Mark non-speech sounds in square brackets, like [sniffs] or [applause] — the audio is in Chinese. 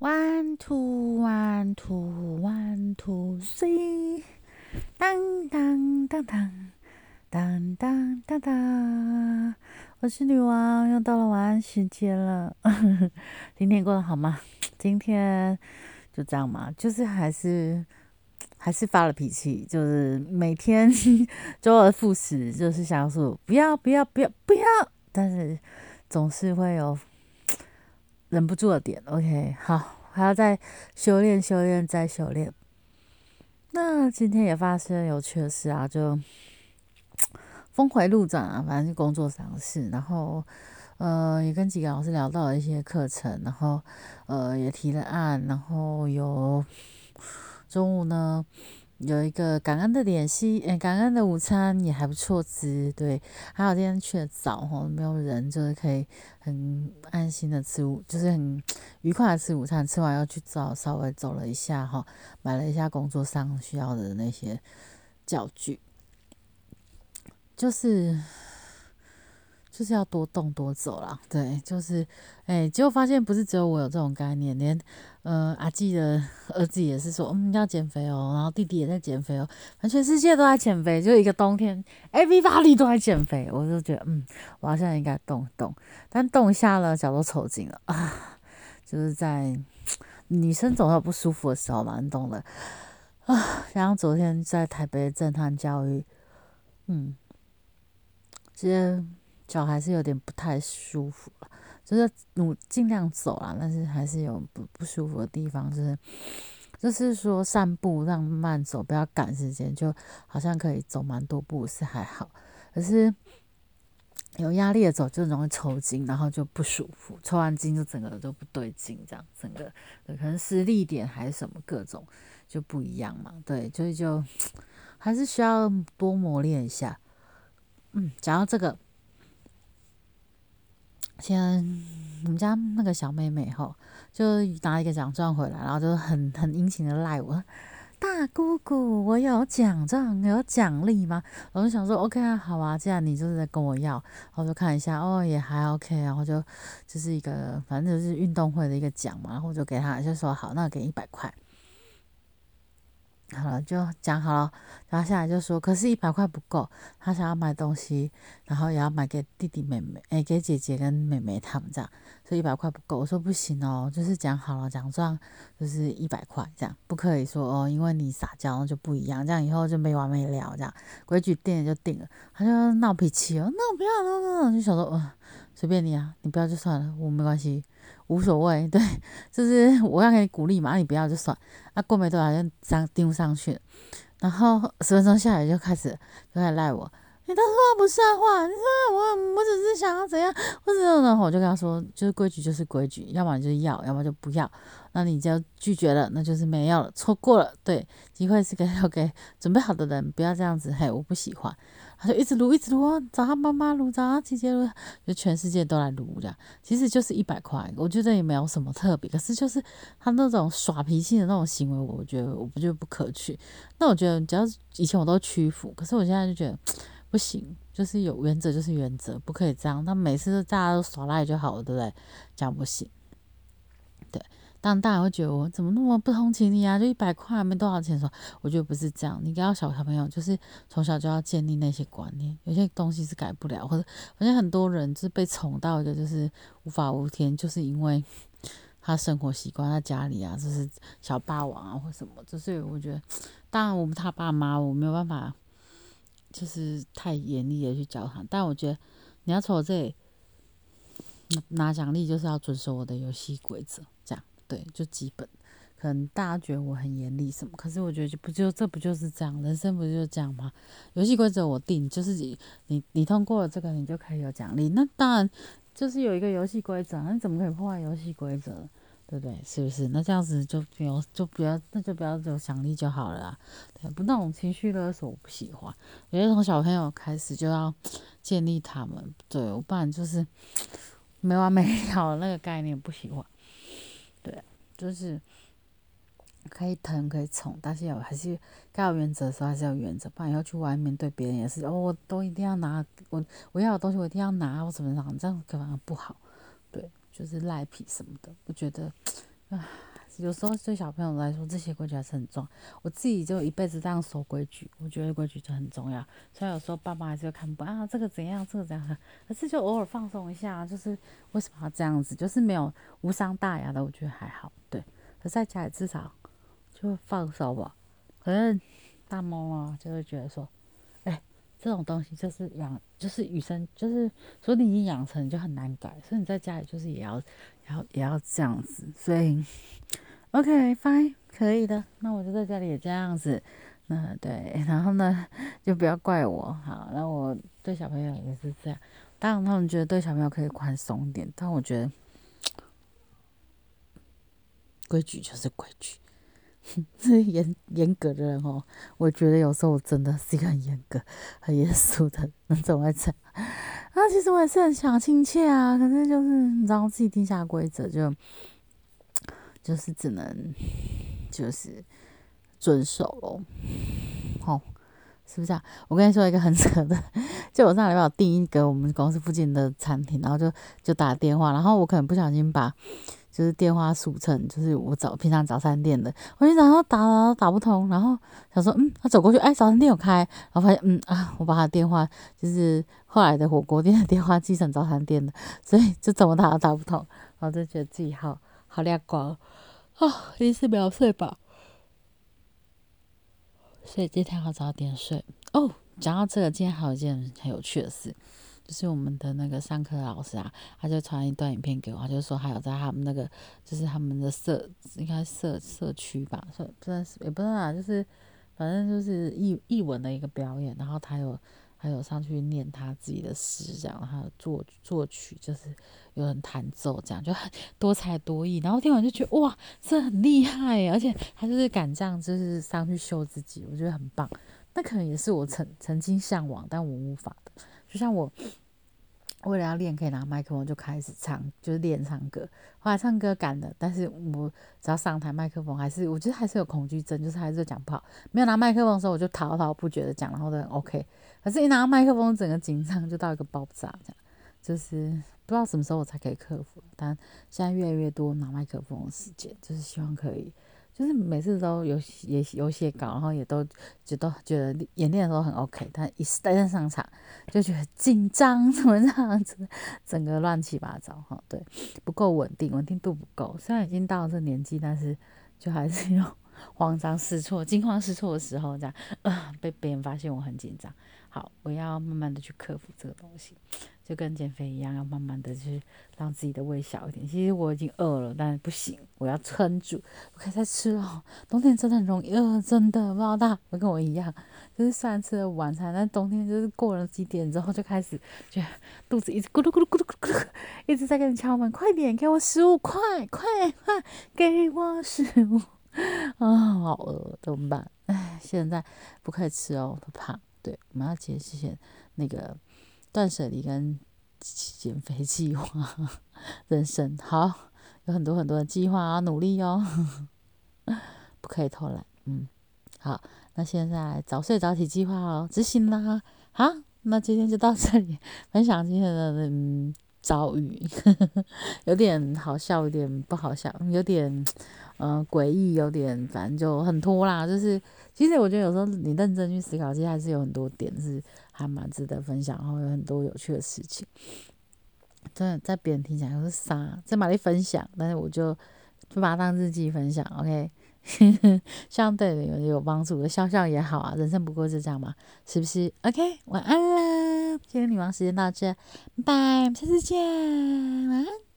One two one two one two three，当当当当当当当当，我是女王，又到了晚安时间了。[laughs] 今天过得好吗？今天就这样嘛，就是还是还是发了脾气，就是每天 [laughs] 周而复始，就是想说不要不要不要不要，但是总是会有。忍不住的点，OK，好，还要再修炼、修炼、再修炼。那今天也发生有趣的事啊，就峰回路转啊，反正是工作上的事。然后，呃，也跟几个老师聊到了一些课程，然后，呃，也提了案，然后有中午呢。有一个感恩的点心，诶，感恩的午餐也还不错吃，对。还好今天去的早吼，没有人，就是可以很安心的吃午，就是很 [tsk] 愉快的吃午餐。吃完要去找，稍微走了一下哈，买了一下工作上需要的那些教具，就是。就是要多动多走啦，对，就是，哎，结果发现不是只有我有这种概念，连，呃，阿纪的 [laughs] 儿子也是说，嗯，要减肥哦，然后弟弟也在减肥哦，反正全世界都在减肥，就一个冬天，everybody 都在减肥，我就觉得，嗯，我好像应该动一动，但动一下了，脚都抽筋了啊，[laughs] 就是在女生总有不舒服的时候嘛，你懂的啊。然后昨天在台北震撼教育，嗯，其实。脚还是有点不太舒服，就是努尽量走啦，但是还是有不不舒服的地方，就是就是说散步让慢走，不要赶时间，就好像可以走蛮多步是还好，可是有压力的走就容易抽筋，然后就不舒服，抽完筋就整个都不对劲，这样整个可能是力点还是什么各种就不一样嘛，对，所以就 [sniffs] 还是需要多磨练一下。嗯，讲到这个。先，我们家那个小妹妹哈，就拿一个奖状回来，然后就很很殷勤的赖我，大姑姑，我有奖状，有奖励吗？我就想说，OK 啊，好啊，既然你就是在跟我要，然后就看一下，哦，也还 OK，然后就就是一个，反正就是运动会的一个奖嘛，然后就给他，就说好，那给一百块。好了，就讲好了，然后下来就说，可是一百块不够，他想要买东西，然后也要买给弟弟妹妹，哎，给姐姐跟妹妹他们这样，所以一百块不够。我说不行哦，就是讲好了，奖状就是一百块这样，不可以说哦，因为你撒娇就不一样，这样以后就没完没了这样，规矩定了就定了。他就闹脾气哦，那我不要，那那就想说，呃，随便你啊，你不要就算了，我没关系。无所谓，[laughs] 对，就是我要给你鼓励嘛，你不要就算。那过没多久就上丢上去，然后十分钟下来就开始就开始赖我，你都说不算话，你说我我只是想要怎样，或者然后我就跟他说，就是规矩就是规矩，要么就是要，要么就不要。那你就拒绝了，那就是没有了，错过了。对，机会是给要 [laughs] 给准备好的人，不要这样子。嘿，我不喜欢。他就一直撸，一直撸，找他妈妈撸，找他姐姐撸，就全世界都来撸这样。其实就是一百块，我觉得也没有什么特别。可是就是他那种耍脾气的那种行为，我觉得我不觉得不可取。那我觉得只要以前我都屈服，可是我现在就觉得不行，就是有原则就是原则，不可以这样。他每次都大家都耍赖就好了，对不对？这样不行。当，大家会觉得我怎么那么不通情理啊？就一百块，没多少钱，说我觉得不是这样。你要小小朋友，就是从小就要建立那些观念，有些东西是改不了，或者好像很多人就是被宠到一个就是无法无天，就是因为他生活习惯在家里啊，就是小霸王啊或什么。就是我觉得，当然我们他爸妈我没有办法，就是太严厉的去教他，但我觉得你要从我这里拿奖励，就是要遵守我的游戏规则，对，就基本，可能大家觉得我很严厉什么，可是我觉得就不就这不就是这样，人生不就是这样吗？游戏规则我定，就是你你你通过了这个，你就可以有奖励。那当然就是有一个游戏规则，那你怎么可以破坏游戏规则？对不对？是不是？那这样子就不要就不要，那就不要有奖励就好了。对，不那种情绪勒索我不喜欢。我觉得从小朋友开始就要 [sniffs] 建立他们，对，不然就是 [sniffs] 没完没了那个概念不喜欢。对，就是可以疼可以宠，但是要还是该有原则的时候还是要原则，不然要去外面对别人也是哦，我都一定要拿我我要的东西我一定要拿，我怎么样这样可能不好。对，就是赖皮什么的，我觉得唉有时候对小朋友来说，这些规矩还是很重要。我自己就一辈子这样守规矩，我觉得规矩就很重要。虽然有时候爸妈还是会看不啊，这个怎样，这个怎样，可是就偶尔放松一下，就是为什么要这样子？就是没有无伤大雅的，我觉得还好。对，可在家里至少就放手吧。可是大猫啊，就会觉得说，哎，这种东西就是养，就是与生，就是说你已经养成，就很难改。所以你在家里就是也要。也要也要这样子，所以，OK fine 可以的，那我就在家里也这样子，那对，[laughs] 然后呢 [laughs] 就不要怪我，好，那我对小朋友也是这样，当然他们觉得对小朋友可以宽松一点，但我觉得 [sniffs] 规矩就是规矩，这 [laughs] 严严格的人哦，我觉得有时候我真的是一个很严格、很严肃的那种爱样。啊，其实我也是很想亲切啊，可是就是你知道自己定下规则，就就是只能就是遵守咯。哦，是不是啊？我跟你说一个很 [laughs] 扯的，就我上礼拜有订一个我们公司附近的餐厅，然后就就打电话，然后我可能不小心把。就是电话速成，就是我早平常早餐店的，我就然后打打打不通，然后想说，嗯，他走过去，哎，早餐店有开，然后发现，嗯啊，我把他电话就是后来的火锅店的电话记成早餐店的，所以就怎么打都打不通，然后就觉得自己好好亮光，啊，一是秒睡吧，所以今天要早点睡哦。讲到这个，今天还有一件很有趣的事。就是我们的那个上课老师啊，他就传一段影片给我，就说还有在他们那个，就是他们的社，应该社社区吧，说不知道也不知道啊，就是反正就是译译文的一个表演，然后他有还有上去念他自己的诗，这样，然后作作曲，就是有人弹奏，这样就很多才多艺，然后听完就觉得哇，这很厉害，而且他就是敢这样，就是上去秀自己，我觉得很棒。那可能也是我曾曾经向往，但我无法的，就像我。为了要练，可以拿麦克风就开始唱，就是练唱歌。后来唱歌敢的，但是我只要上台麦克风，还是我觉得还是有恐惧症，就是还是讲不好。没有拿麦克风的时候，我就滔滔不绝的讲，然后都很 [laughs] OK。可是，一拿麦克风，整个紧张就到一个爆炸，这样就是不知道什么时候我才可以克服。但现在越来越多拿麦克风的时间，就是希望可以。就是每次都有也有写稿，然后也都觉得觉得演练的时候很 OK，但一旦上上场就觉得紧张，怎么这样子，整个乱七八糟哈，对，不够稳定，稳定度不够。虽然已经到了这年纪，但是就还是有 [laughs] 慌张失措、惊慌失措的时候，这样啊，被别人发现我很紧张。好，我要慢慢的去克服这个东西。就跟减肥一样，要慢慢的去让自己的胃小一点。其实我已经饿了，但不行，我要撑住，不可以再吃了。冬天真的很容易饿，真的，不知道大家会跟我一样，就是虽然吃了晚餐，但冬天就是过了几点之后就开始，就肚子一直咕噜咕噜咕噜咕噜，一直在跟你敲门，快点给我食物，快快快给我食物啊，好饿，怎么办？唉，现在不可以吃哦，都怕。对，我们要节食，那个。断舍离跟减肥计划，人生好，有很多很多的计划要努力哦，[laughs] 不可以偷懒。嗯，好，那现在早睡早起计划哦，执行啦。好，那今天就到这里，分享今天的嗯遭遇，[laughs] 有点好笑，有点不好笑，有点嗯诡异，有点反正就很拖啦。就是其实我觉得有时候你认真去思考，其实还是有很多点是。还蛮值得分享，然后有很多有趣的事情。真的在别人听起来都是傻，在玛丽分享，但是我就就把它当日记分享。[laughs] OK，相对的有有帮助的，笑笑也好啊。人生不过就这样嘛，是不是？OK，晚安啦。今天女王时间到这，拜拜，下次见，晚安。